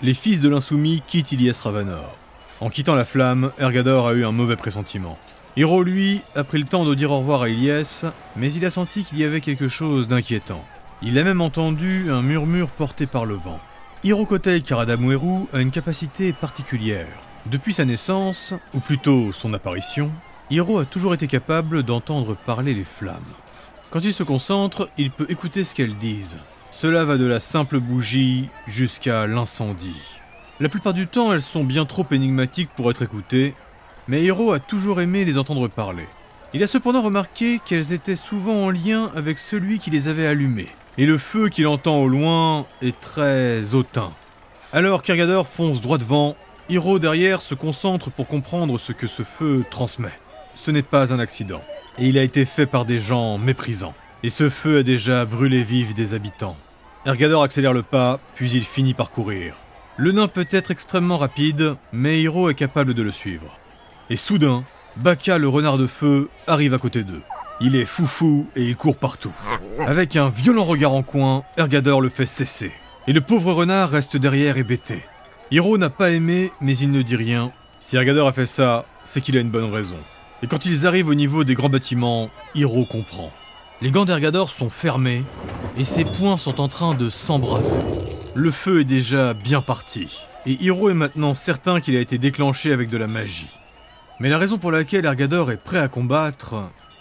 les fils de l'insoumis quittent Ilyes Ravanor. En quittant la flamme, Ergador a eu un mauvais pressentiment. Hiro, lui, a pris le temps de dire au revoir à Ilyes, mais il a senti qu'il y avait quelque chose d'inquiétant. Il a même entendu un murmure porté par le vent. Hiro Kotei Karadamueru a une capacité particulière. Depuis sa naissance, ou plutôt son apparition, Hiro a toujours été capable d'entendre parler les flammes. Quand il se concentre, il peut écouter ce qu'elles disent. Cela va de la simple bougie jusqu'à l'incendie. La plupart du temps, elles sont bien trop énigmatiques pour être écoutées, mais Hiro a toujours aimé les entendre parler. Il a cependant remarqué qu'elles étaient souvent en lien avec celui qui les avait allumées, et le feu qu'il entend au loin est très hautain. Alors qu'Ergador fonce droit devant, Hiro derrière se concentre pour comprendre ce que ce feu transmet. Ce n'est pas un accident, et il a été fait par des gens méprisants. Et ce feu a déjà brûlé vif des habitants. Ergador accélère le pas, puis il finit par courir. Le nain peut être extrêmement rapide, mais Hiro est capable de le suivre. Et soudain, Baka le renard de feu arrive à côté d'eux. Il est foufou et il court partout. Avec un violent regard en coin, Ergador le fait cesser. Et le pauvre renard reste derrière hébété. Hiro n'a pas aimé, mais il ne dit rien. Si Ergador a fait ça, c'est qu'il a une bonne raison. Et quand ils arrivent au niveau des grands bâtiments, Hiro comprend. Les gants d'Ergador sont fermés et ses poings sont en train de s'embraser. Le feu est déjà bien parti et Hiro est maintenant certain qu'il a été déclenché avec de la magie. Mais la raison pour laquelle Ergador est prêt à combattre,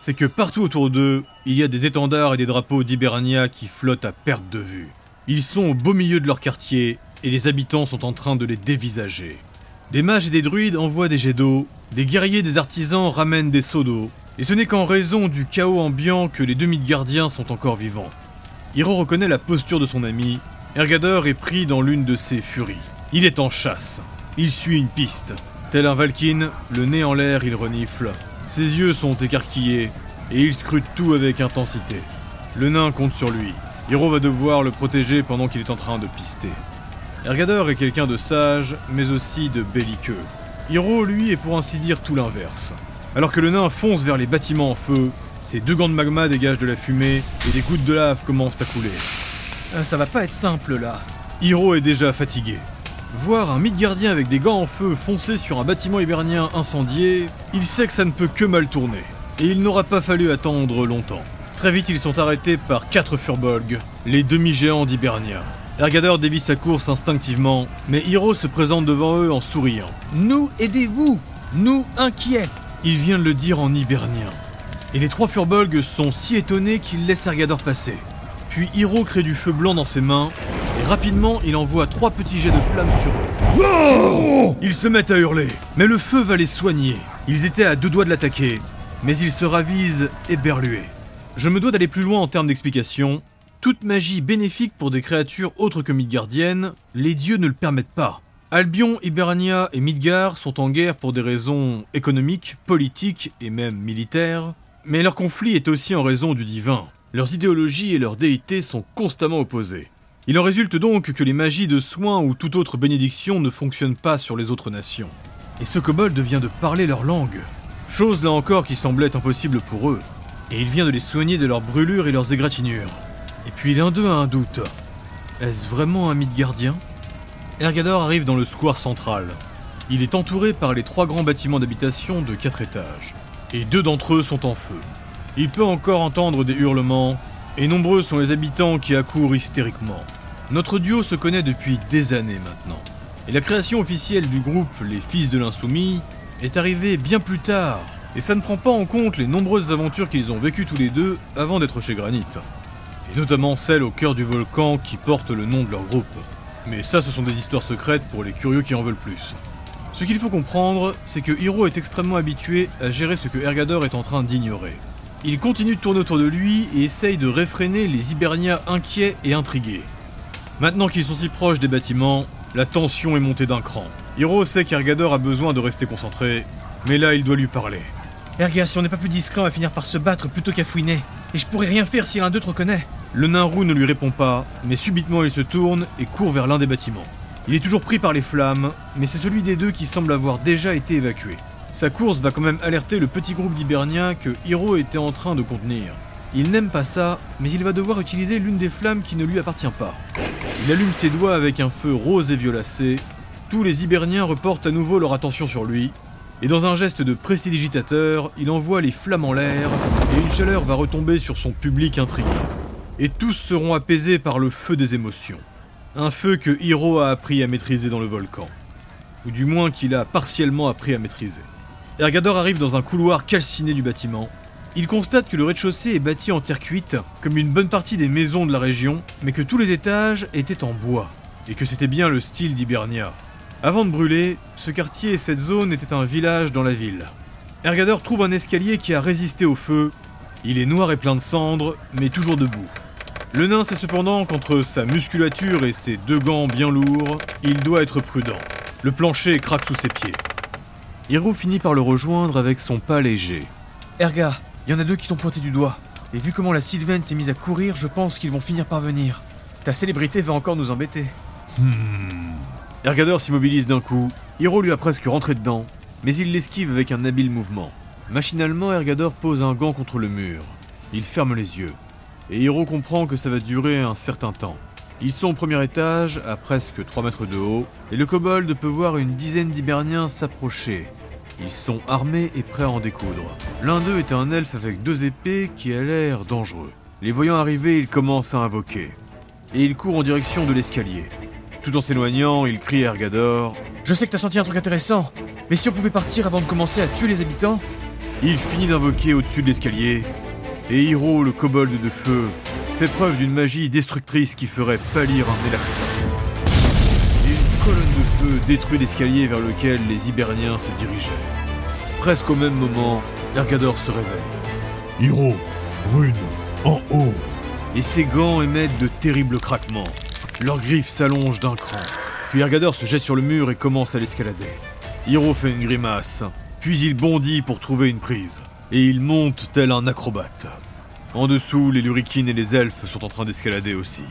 c'est que partout autour d'eux, il y a des étendards et des drapeaux d'Hibernia qui flottent à perte de vue. Ils sont au beau milieu de leur quartier et les habitants sont en train de les dévisager. Des mages et des druides envoient des jets d'eau, des guerriers et des artisans ramènent des seaux d'eau, et ce n'est qu'en raison du chaos ambiant que les deux gardiens sont encore vivants. Hiro reconnaît la posture de son ami, Ergador est pris dans l'une de ses furies. Il est en chasse, il suit une piste. Tel un Valkyne, le nez en l'air, il renifle. Ses yeux sont écarquillés, et il scrute tout avec intensité. Le nain compte sur lui. Hiro va devoir le protéger pendant qu'il est en train de pister. Ergador est quelqu'un de sage, mais aussi de belliqueux. Hiro, lui, est pour ainsi dire tout l'inverse. Alors que le nain fonce vers les bâtiments en feu, ses deux gants de magma dégagent de la fumée et des gouttes de lave commencent à couler. Euh, ça va pas être simple là. Hiro est déjà fatigué. Voir un mythe gardien avec des gants en feu foncer sur un bâtiment hibernien incendié, il sait que ça ne peut que mal tourner. Et il n'aura pas fallu attendre longtemps. Très vite, ils sont arrêtés par quatre furbolgs, les demi-géants d'Hibernia. Ergador dévie sa course instinctivement, mais Hiro se présente devant eux en souriant. Nous aidez-vous Nous inquiets Il vient de le dire en hibernien. Et les trois furbolgs sont si étonnés qu'ils laissent Ergador passer. Puis Hiro crée du feu blanc dans ses mains, et rapidement il envoie trois petits jets de flammes sur eux. Ils se mettent à hurler, mais le feu va les soigner. Ils étaient à deux doigts de l'attaquer, mais ils se ravisent éberlués. Je me dois d'aller plus loin en termes d'explication, toute magie bénéfique pour des créatures autres que Midgardiennes, les dieux ne le permettent pas. Albion, Hibernia et Midgard sont en guerre pour des raisons économiques, politiques et même militaires, mais leur conflit est aussi en raison du divin. Leurs idéologies et leurs déités sont constamment opposées. Il en résulte donc que les magies de soins ou toute autre bénédiction ne fonctionnent pas sur les autres nations. Et ce kobold vient de parler leur langue. Chose là encore qui semblait impossible pour eux. Et il vient de les soigner de leurs brûlures et leurs égratignures. Et puis l'un d'eux a un doute. Est-ce vraiment un mythe gardien? Ergador arrive dans le square central. Il est entouré par les trois grands bâtiments d'habitation de quatre étages. Et deux d'entre eux sont en feu. Il peut encore entendre des hurlements, et nombreux sont les habitants qui accourent hystériquement. Notre duo se connaît depuis des années maintenant. Et la création officielle du groupe Les Fils de l'Insoumis est arrivée bien plus tard, et ça ne prend pas en compte les nombreuses aventures qu'ils ont vécues tous les deux avant d'être chez Granit et notamment celle au cœur du volcan qui porte le nom de leur groupe. Mais ça, ce sont des histoires secrètes pour les curieux qui en veulent plus. Ce qu'il faut comprendre, c'est que Hiro est extrêmement habitué à gérer ce que Ergador est en train d'ignorer. Il continue de tourner autour de lui et essaye de réfréner les Hibernias inquiets et intrigués. Maintenant qu'ils sont si proches des bâtiments, la tension est montée d'un cran. Hiro sait qu'Ergador a besoin de rester concentré, mais là il doit lui parler. Erga, si on n'est pas plus discret, on va finir par se battre plutôt qu'à fouiner. Et je pourrais rien faire si l'un d'eux te reconnaît. Le nain roux ne lui répond pas, mais subitement il se tourne et court vers l'un des bâtiments. Il est toujours pris par les flammes, mais c'est celui des deux qui semble avoir déjà été évacué. Sa course va quand même alerter le petit groupe d'Hiberniens que Hiro était en train de contenir. Il n'aime pas ça, mais il va devoir utiliser l'une des flammes qui ne lui appartient pas. Il allume ses doigts avec un feu rose et violacé. Tous les Hiberniens reportent à nouveau leur attention sur lui. Et dans un geste de prestidigitateur, il envoie les flammes en l'air et une chaleur va retomber sur son public intrigué. Et tous seront apaisés par le feu des émotions. Un feu que Hiro a appris à maîtriser dans le volcan. Ou du moins qu'il a partiellement appris à maîtriser. Ergador arrive dans un couloir calciné du bâtiment. Il constate que le rez-de-chaussée est bâti en terre cuite, comme une bonne partie des maisons de la région, mais que tous les étages étaient en bois, et que c'était bien le style d'Hibernia. Avant de brûler, ce quartier et cette zone étaient un village dans la ville. Ergador trouve un escalier qui a résisté au feu. Il est noir et plein de cendres, mais toujours debout. Le nain sait cependant qu'entre sa musculature et ses deux gants bien lourds, il doit être prudent. Le plancher craque sous ses pieds. Hiro finit par le rejoindre avec son pas léger. Erga, il y en a deux qui t'ont pointé du doigt. Et vu comment la Sylvaine s'est mise à courir, je pense qu'ils vont finir par venir. Ta célébrité va encore nous embêter. Hmm. Ergador s'immobilise d'un coup. Hiro lui a presque rentré dedans, mais il l'esquive avec un habile mouvement. Machinalement, Ergador pose un gant contre le mur. Il ferme les yeux. Et Hiro comprend que ça va durer un certain temps. Ils sont au premier étage, à presque 3 mètres de haut, et le kobold peut voir une dizaine d'Hiberniens s'approcher. Ils sont armés et prêts à en découdre. L'un d'eux est un elfe avec deux épées qui a l'air dangereux. Les voyant arriver, il commence à invoquer. Et il court en direction de l'escalier. Tout en s'éloignant, il crie à Ergador Je sais que t'as senti un truc intéressant, mais si on pouvait partir avant de commencer à tuer les habitants? Il finit d'invoquer au-dessus de l'escalier, et Hiro, le kobold de feu, fait preuve d'une magie destructrice qui ferait pâlir un Elaxa. Et une colonne de feu détruit l'escalier vers lequel les Hiberniens se dirigeaient. Presque au même moment, Ergador se réveille. Hiro, Rune, en haut. Et ses gants émettent de terribles craquements. Leurs griffes s'allongent d'un cran. Puis Ergador se jette sur le mur et commence à l'escalader. Hiro fait une grimace, puis il bondit pour trouver une prise. Et il monte tel un acrobate. En dessous, les lurikines et les elfes sont en train d'escalader aussi.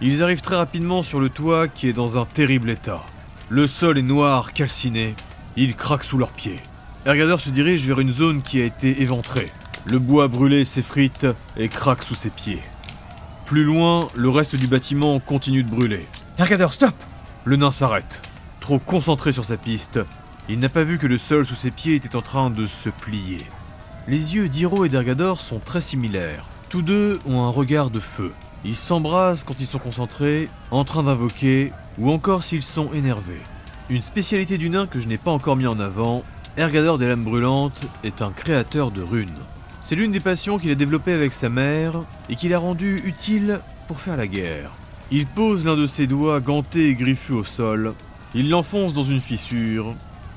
Ils arrivent très rapidement sur le toit qui est dans un terrible état. Le sol est noir, calciné. Il craque sous leurs pieds. Ergador se dirige vers une zone qui a été éventrée. Le bois brûlé s'effrite et craque sous ses pieds. Plus loin, le reste du bâtiment continue de brûler. Ergador, stop Le nain s'arrête. Trop concentré sur sa piste, il n'a pas vu que le sol sous ses pieds était en train de se plier. Les yeux d'Hiro et d'Ergador sont très similaires. Tous deux ont un regard de feu. Ils s'embrassent quand ils sont concentrés, en train d'invoquer, ou encore s'ils sont énervés. Une spécialité du nain que je n'ai pas encore mis en avant, Ergador des lames brûlantes est un créateur de runes. C'est l'une des passions qu'il a développée avec sa mère et qu'il a rendue utile pour faire la guerre. Il pose l'un de ses doigts gantés et griffus au sol, il l'enfonce dans une fissure,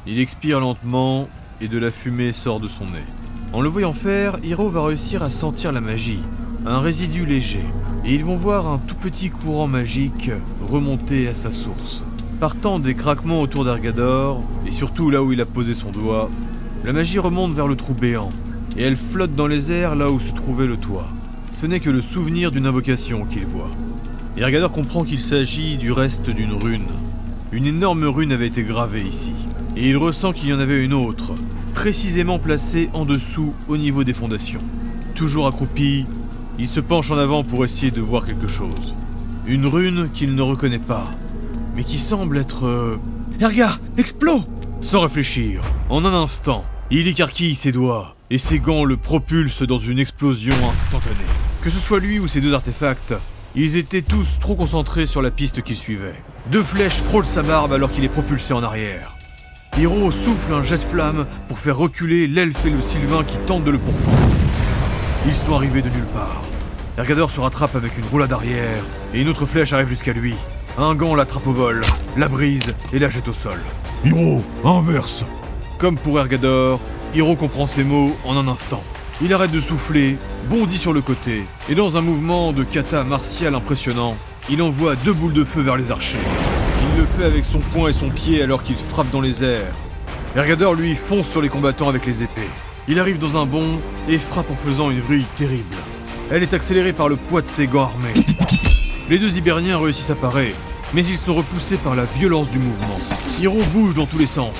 il expire lentement et de la fumée sort de son nez. En le voyant faire, Hiro va réussir à sentir la magie, un résidu léger, et ils vont voir un tout petit courant magique remonter à sa source. Partant des craquements autour d'Argador, et surtout là où il a posé son doigt, la magie remonte vers le trou béant, et elle flotte dans les airs là où se trouvait le toit. Ce n'est que le souvenir d'une invocation qu'il voit. Ergador comprend qu'il s'agit du reste d'une rune. Une énorme rune avait été gravée ici, et il ressent qu'il y en avait une autre, précisément placée en dessous au niveau des fondations. Toujours accroupi, il se penche en avant pour essayer de voir quelque chose. Une rune qu'il ne reconnaît pas, mais qui semble être... euh, Erga, explos Sans réfléchir, en un instant, il écarquille ses doigts, et ses gants le propulsent dans une explosion instantanée. Que ce soit lui ou ses deux artefacts, ils étaient tous trop concentrés sur la piste qu'ils suivaient. Deux flèches frôlent sa barbe alors qu'il est propulsé en arrière. Hiro souffle un jet de flamme pour faire reculer l'elfe et le sylvain qui tentent de le pourfendre. Ils sont arrivés de nulle part. Ergador se rattrape avec une roulade arrière, et une autre flèche arrive jusqu'à lui. Un gant l'attrape au vol, la brise et la jette au sol. Hiro, inverse. Comme pour Ergador, Hiro comprend ces mots en un instant. Il arrête de souffler, bondit sur le côté, et dans un mouvement de kata martial impressionnant, il envoie deux boules de feu vers les archers. Il le fait avec son poing et son pied alors qu'il frappe dans les airs. Ergador, lui, fonce sur les combattants avec les épées. Il arrive dans un bond et frappe en faisant une vrille terrible. Elle est accélérée par le poids de ses gants armés. Les deux Hiberniens réussissent à parer, mais ils sont repoussés par la violence du mouvement. Hiro bouge dans tous les sens.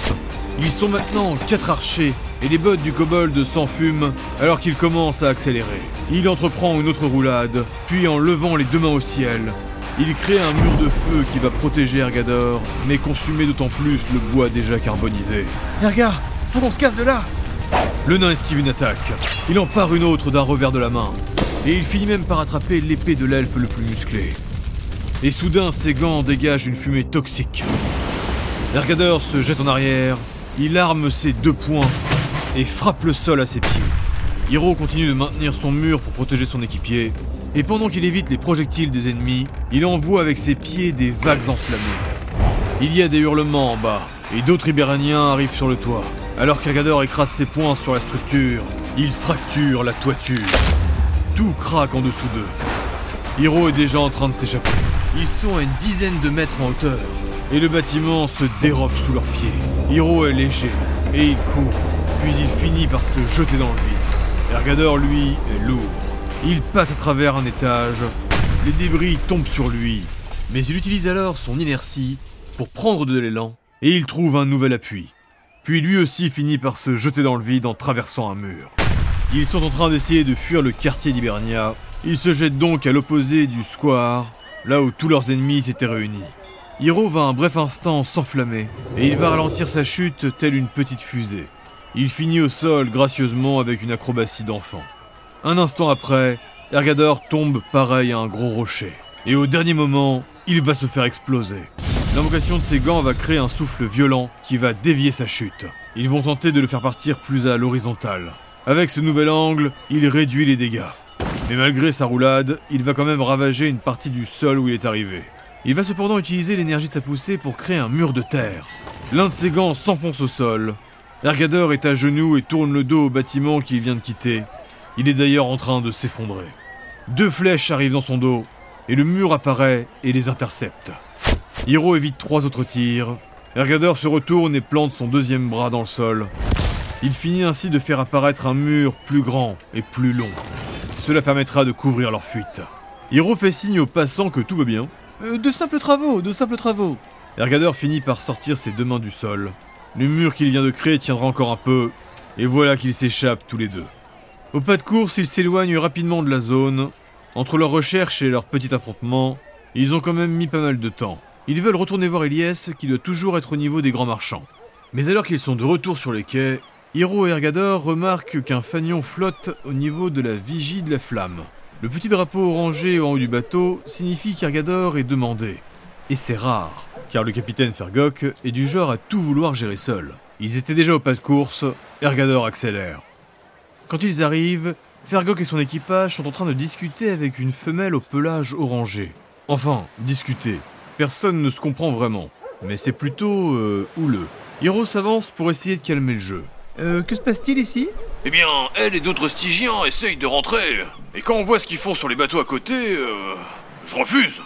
Ils sont maintenant quatre archers et les bottes du kobold s'enfument alors qu'il commence à accélérer. Il entreprend une autre roulade, puis en levant les deux mains au ciel, il crée un mur de feu qui va protéger Ergador, mais consumer d'autant plus le bois déjà carbonisé. Erga, faut qu'on se casse de là Le nain esquive une attaque. Il en part une autre d'un revers de la main. Et il finit même par attraper l'épée de l'elfe le plus musclé. Et soudain, ses gants dégagent une fumée toxique. Ergador se jette en arrière, il arme ses deux poings et frappe le sol à ses pieds. Hiro continue de maintenir son mur pour protéger son équipier, et pendant qu'il évite les projectiles des ennemis, il envoie avec ses pieds des vagues enflammées. Il y a des hurlements en bas, et d'autres Ibéraniens arrivent sur le toit. Alors qu'Ergador écrase ses poings sur la structure, il fracture la toiture. Tout craque en dessous d'eux. Hiro est déjà en train de s'échapper. Ils sont à une dizaine de mètres en hauteur, et le bâtiment se dérobe sous leurs pieds. Hiro est léger, et il court, puis il finit par se jeter dans le vide. Ergador, lui, est lourd. Il passe à travers un étage, les débris tombent sur lui, mais il utilise alors son inertie pour prendre de l'élan, et il trouve un nouvel appui. Puis lui aussi finit par se jeter dans le vide en traversant un mur. Ils sont en train d'essayer de fuir le quartier d'Hibernia. Ils se jettent donc à l'opposé du square, là où tous leurs ennemis s'étaient réunis. Hiro va un bref instant s'enflammer, et il va ralentir sa chute telle une petite fusée. Il finit au sol gracieusement avec une acrobatie d'enfant. Un instant après, Ergador tombe pareil à un gros rocher. Et au dernier moment, il va se faire exploser. L'invocation de ses gants va créer un souffle violent qui va dévier sa chute. Ils vont tenter de le faire partir plus à l'horizontale. Avec ce nouvel angle, il réduit les dégâts. Mais malgré sa roulade, il va quand même ravager une partie du sol où il est arrivé. Il va cependant utiliser l'énergie de sa poussée pour créer un mur de terre. L'un de ses gants s'enfonce au sol. Ergador est à genoux et tourne le dos au bâtiment qu'il vient de quitter, il est d'ailleurs en train de s'effondrer. Deux flèches arrivent dans son dos, et le mur apparaît et les intercepte. Hiro évite trois autres tirs. Ergador se retourne et plante son deuxième bras dans le sol. Il finit ainsi de faire apparaître un mur plus grand et plus long. Cela permettra de couvrir leur fuite. Hiro fait signe aux passants que tout va bien. Euh, de simples travaux, de simples travaux. Ergador finit par sortir ses deux mains du sol. Le mur qu'il vient de créer tiendra encore un peu, et voilà qu'ils s'échappent tous les deux. Au pas de course, ils s'éloignent rapidement de la zone. Entre leurs recherches et leur petit affrontement, ils ont quand même mis pas mal de temps. Ils veulent retourner voir Elias, qui doit toujours être au niveau des grands marchands. Mais alors qu'ils sont de retour sur les quais, Hiro et Ergador remarquent qu'un fanion flotte au niveau de la vigie de la flamme. Le petit drapeau orangé en haut du bateau signifie qu'Ergador est demandé. Et c'est rare, car le capitaine Fergok est du genre à tout vouloir gérer seul. Ils étaient déjà au pas de course, Ergador accélère. Quand ils arrivent, Fergok et son équipage sont en train de discuter avec une femelle au pelage orangé. Enfin, discuter. Personne ne se comprend vraiment. Mais c'est plutôt euh, houleux. Hiro s'avance pour essayer de calmer le jeu. Euh, que se passe-t-il ici? Eh bien, elle et d'autres stygiens essayent de rentrer. Et quand on voit ce qu'ils font sur les bateaux à côté, euh, je refuse.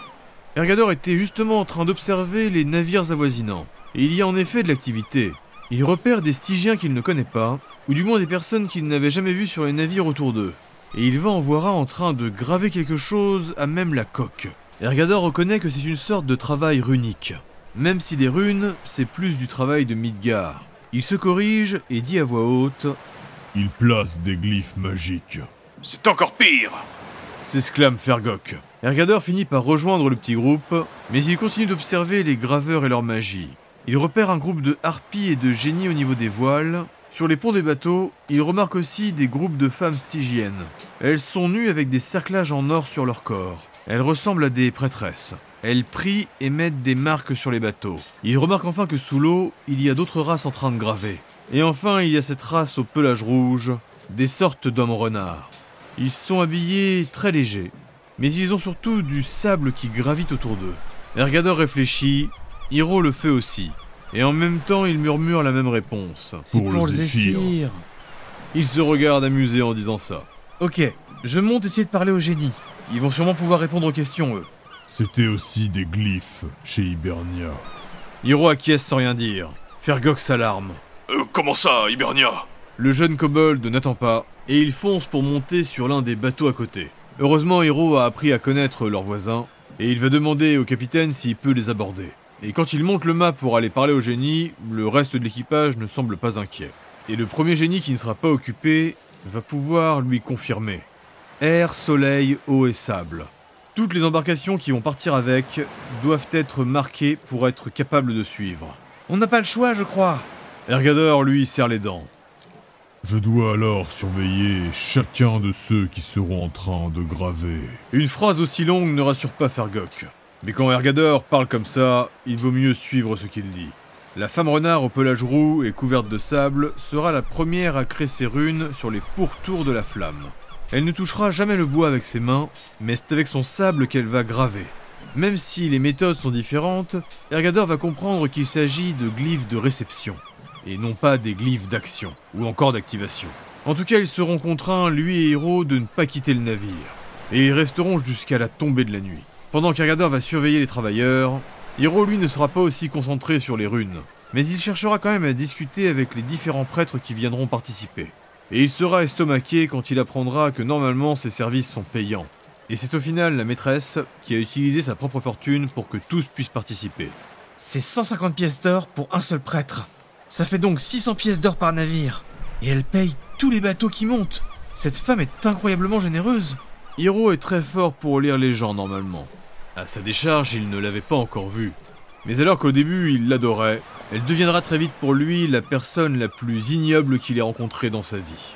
Ergador était justement en train d'observer les navires avoisinants. Et il y a en effet de l'activité. Il repère des stygiens qu'il ne connaît pas, ou du moins des personnes qu'il n'avait jamais vues sur les navires autour d'eux. Et il va en voir un en train de graver quelque chose à même la coque. Ergador reconnaît que c'est une sorte de travail runique. Même si les runes, c'est plus du travail de Midgard. Il se corrige et dit à voix haute Il place des glyphes magiques. C'est encore pire s'exclame Fergok. Ergador finit par rejoindre le petit groupe, mais il continue d'observer les graveurs et leur magie. Il repère un groupe de harpies et de génies au niveau des voiles. Sur les ponts des bateaux, il remarque aussi des groupes de femmes stygiennes. Elles sont nues avec des cerclages en or sur leur corps. Elles ressemblent à des prêtresses. Elles prient et mettent des marques sur les bateaux. Il remarque enfin que sous l'eau, il y a d'autres races en train de graver. Et enfin, il y a cette race au pelage rouge, des sortes d'hommes renards. Ils sont habillés très légers, mais ils ont surtout du sable qui gravite autour d'eux. Ergador réfléchit Hiro le fait aussi. Et en même temps, il murmure la même réponse. C'est pour, le zéphyr. Il se regarde amusé en disant ça. Ok, je monte essayer de parler aux génies. Ils vont sûrement pouvoir répondre aux questions, eux. C'était aussi des glyphes chez Hibernia. Hiro acquiesce sans rien dire. Fergok s'alarme. Euh, comment ça, Hibernia? Le jeune kobold n'attend pas, et il fonce pour monter sur l'un des bateaux à côté. Heureusement, Hiro a appris à connaître leurs voisins, Et il va demander au capitaine s'il peut les aborder. Et quand il monte le mât pour aller parler au génie, le reste de l'équipage ne semble pas inquiet. Et le premier génie qui ne sera pas occupé va pouvoir lui confirmer. Air, soleil, eau et sable. Toutes les embarcations qui vont partir avec doivent être marquées pour être capables de suivre. On n'a pas le choix, je crois. Ergador, lui, serre les dents. Je dois alors surveiller chacun de ceux qui seront en train de graver. Une phrase aussi longue ne rassure pas Fergoc. Mais quand Ergador parle comme ça, il vaut mieux suivre ce qu'il dit. La femme renard au pelage roux et couverte de sable sera la première à créer ses runes sur les pourtours de la flamme. Elle ne touchera jamais le bois avec ses mains, mais c'est avec son sable qu'elle va graver. Même si les méthodes sont différentes, Ergador va comprendre qu'il s'agit de glyphes de réception, et non pas des glyphes d'action, ou encore d'activation. En tout cas, ils seront contraints, lui et Hiro, de ne pas quitter le navire, et ils resteront jusqu'à la tombée de la nuit. Pendant qu'Ergador va surveiller les travailleurs, Hiro, lui, ne sera pas aussi concentré sur les runes, mais il cherchera quand même à discuter avec les différents prêtres qui viendront participer. Et il sera estomaqué quand il apprendra que normalement ses services sont payants. Et c'est au final la maîtresse qui a utilisé sa propre fortune pour que tous puissent participer. C'est 150 pièces d'or pour un seul prêtre. Ça fait donc 600 pièces d'or par navire. Et elle paye tous les bateaux qui montent. Cette femme est incroyablement généreuse. Hiro est très fort pour lire les gens normalement. À sa décharge, il ne l'avait pas encore vue. Mais alors qu'au début il l'adorait, elle deviendra très vite pour lui la personne la plus ignoble qu'il ait rencontrée dans sa vie.